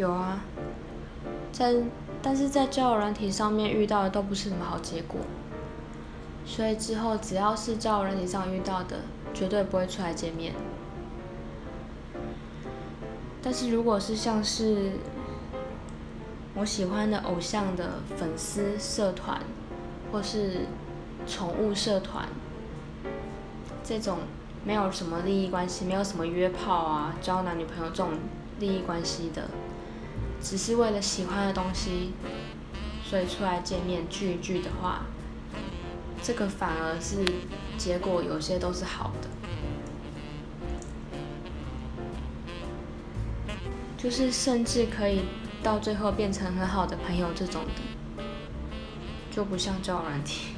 有啊，在但是在交友软体上面遇到的都不是什么好结果，所以之后只要是交友软体上遇到的，绝对不会出来见面。但是如果是像是我喜欢的偶像的粉丝社团，或是宠物社团，这种没有什么利益关系，没有什么约炮啊、交男女朋友这种利益关系的，只是为了喜欢的东西，所以出来见面聚一聚的话，这个反而是结果有些都是好的。就是甚至可以到最后变成很好的朋友这种的，就不像交友软体。